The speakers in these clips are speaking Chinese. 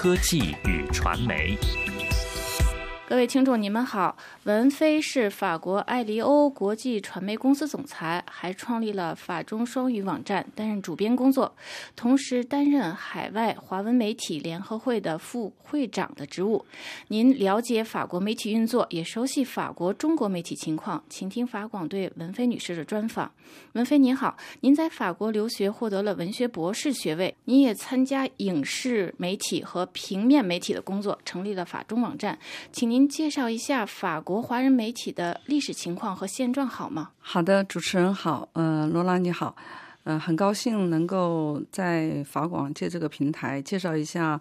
科技与传媒。各位听众，你们好。文飞是法国艾利欧国际传媒公司总裁，还创立了法中双语网站，担任主编工作，同时担任海外华文媒体联合会的副会长的职务。您了解法国媒体运作，也熟悉法国中国媒体情况，请听法广对文飞女士的专访。文飞您好，您在法国留学，获得了文学博士学位，您也参加影视媒体和平面媒体的工作，成立了法中网站，请您。您介绍一下法国华人媒体的历史情况和现状好吗？好的，主持人好，呃，罗拉你好，呃，很高兴能够在法广借这个平台介绍一下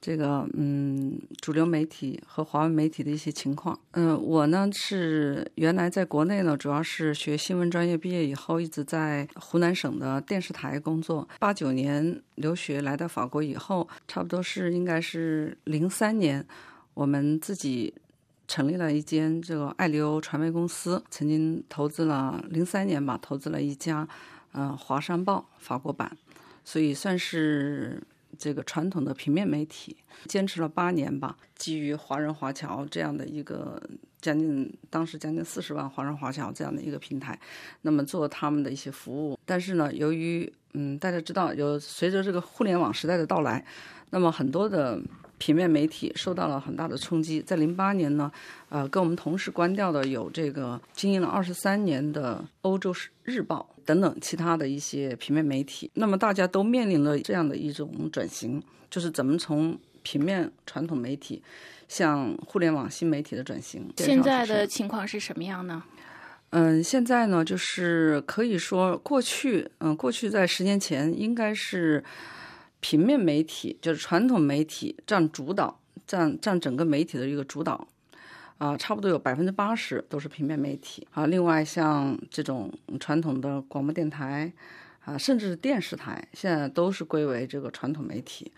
这个嗯主流媒体和华文媒体的一些情况。嗯，我呢是原来在国内呢主要是学新闻专业，毕业以后一直在湖南省的电视台工作。八九年留学来到法国以后，差不多是应该是零三年。我们自己成立了一间这个爱流传媒公司，曾经投资了零三年吧，投资了一家呃《华商报》法国版，所以算是这个传统的平面媒体，坚持了八年吧。基于华人华侨这样的一个将近当时将近四十万华人华侨这样的一个平台，那么做他们的一些服务。但是呢，由于嗯大家知道，有随着这个互联网时代的到来，那么很多的。平面媒体受到了很大的冲击。在零八年呢，呃，跟我们同时关掉的有这个经营了二十三年的《欧洲日报》等等其他的一些平面媒体。那么大家都面临了这样的一种转型，就是怎么从平面传统媒体向互联网新媒体的转型。现在的情况是什么样呢？嗯，现在呢，就是可以说过去，嗯，过去在十年前应该是。平面媒体就是传统媒体占主导，占占整个媒体的一个主导，啊，差不多有百分之八十都是平面媒体啊。另外像这种传统的广播电台啊，甚至是电视台，现在都是归为这个传统媒体。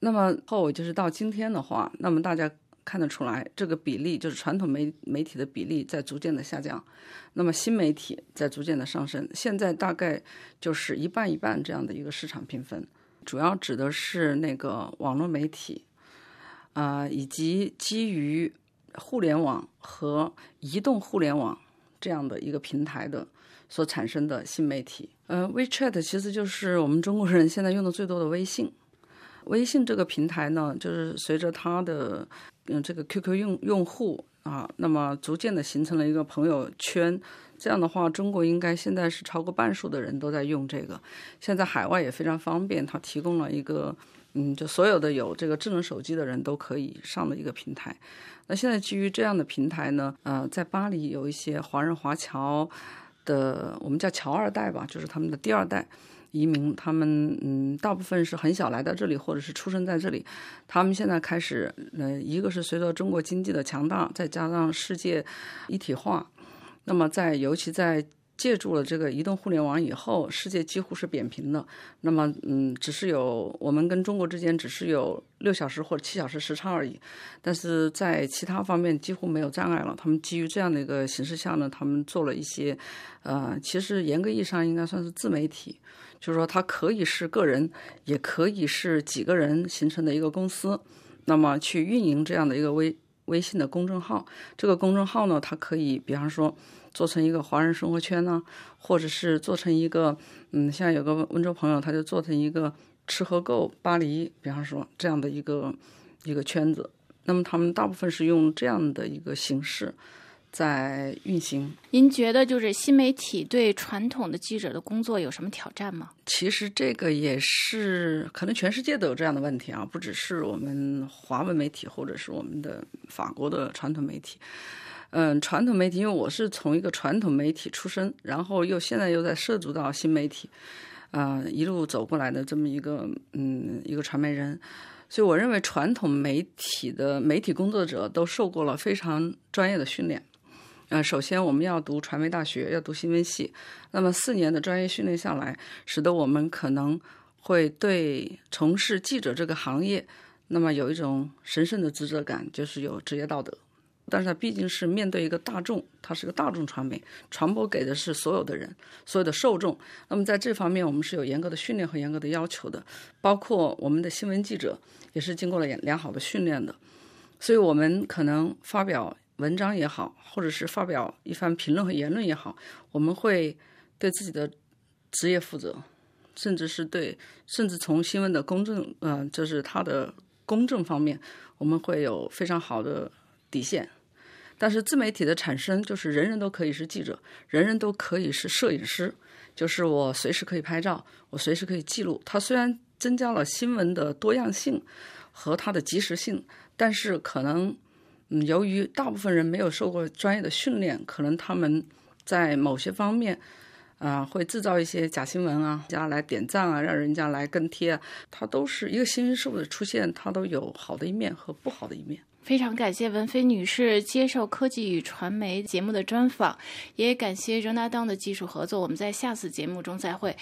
那么后就是到今天的话，那么大家看得出来，这个比例就是传统媒媒体的比例在逐渐的下降，那么新媒体在逐渐的上升，现在大概就是一半一半这样的一个市场评分。主要指的是那个网络媒体，啊，以及基于互联网和移动互联网这样的一个平台的所产生的新媒体。呃，WeChat 其实就是我们中国人现在用的最多的微信。微信这个平台呢，就是随着它的嗯这个 QQ 用用户啊，那么逐渐的形成了一个朋友圈。这样的话，中国应该现在是超过半数的人都在用这个。现在海外也非常方便，它提供了一个，嗯，就所有的有这个智能手机的人都可以上的一个平台。那现在基于这样的平台呢，呃，在巴黎有一些华人华侨的，我们叫侨二代吧，就是他们的第二代移民，他们嗯，大部分是很小来到这里，或者是出生在这里。他们现在开始，呃，一个是随着中国经济的强大，再加上世界一体化。那么，在尤其在借助了这个移动互联网以后，世界几乎是扁平的。那么，嗯，只是有我们跟中国之间只是有六小时或者七小时时差而已，但是在其他方面几乎没有障碍了。他们基于这样的一个形式下呢，他们做了一些，呃，其实严格意义上应该算是自媒体，就是说它可以是个人，也可以是几个人形成的一个公司，那么去运营这样的一个微。微信的公众号，这个公众号呢，它可以，比方说做成一个华人生活圈呢，或者是做成一个，嗯，像有个温州朋友，他就做成一个吃喝购巴黎，比方说这样的一个一个圈子。那么他们大部分是用这样的一个形式。在运行，您觉得就是新媒体对传统的记者的工作有什么挑战吗？其实这个也是可能全世界都有这样的问题啊，不只是我们华文媒体或者是我们的法国的传统媒体。嗯，传统媒体，因为我是从一个传统媒体出身，然后又现在又在涉足到新媒体，啊，一路走过来的这么一个嗯一个传媒人，所以我认为传统媒体的媒体工作者都受过了非常专业的训练。呃，首先我们要读传媒大学，要读新闻系。那么四年的专业训练下来，使得我们可能会对从事记者这个行业，那么有一种神圣的职责感，就是有职业道德。但是它毕竟是面对一个大众，它是个大众传媒，传播给的是所有的人，所有的受众。那么在这方面，我们是有严格的训练和严格的要求的，包括我们的新闻记者也是经过了良好的训练的。所以，我们可能发表文章也好，或者是发表一番评论和言论也好，我们会对自己的职业负责，甚至是对，甚至从新闻的公正，嗯，就是它的公正方面，我们会有非常好的底线。但是自媒体的产生，就是人人都可以是记者，人人都可以是摄影师，就是我随时可以拍照，我随时可以记录。它虽然增加了新闻的多样性和它的及时性。但是可能，嗯，由于大部分人没有受过专业的训练，可能他们在某些方面，啊，会制造一些假新闻啊，人家来点赞啊，让人家来跟贴啊，它都是一个新事物的出现，它都有好的一面和不好的一面。非常感谢文飞女士接受科技与传媒节目的专访，也感谢仍达当的技术合作。我们在下次节目中再会。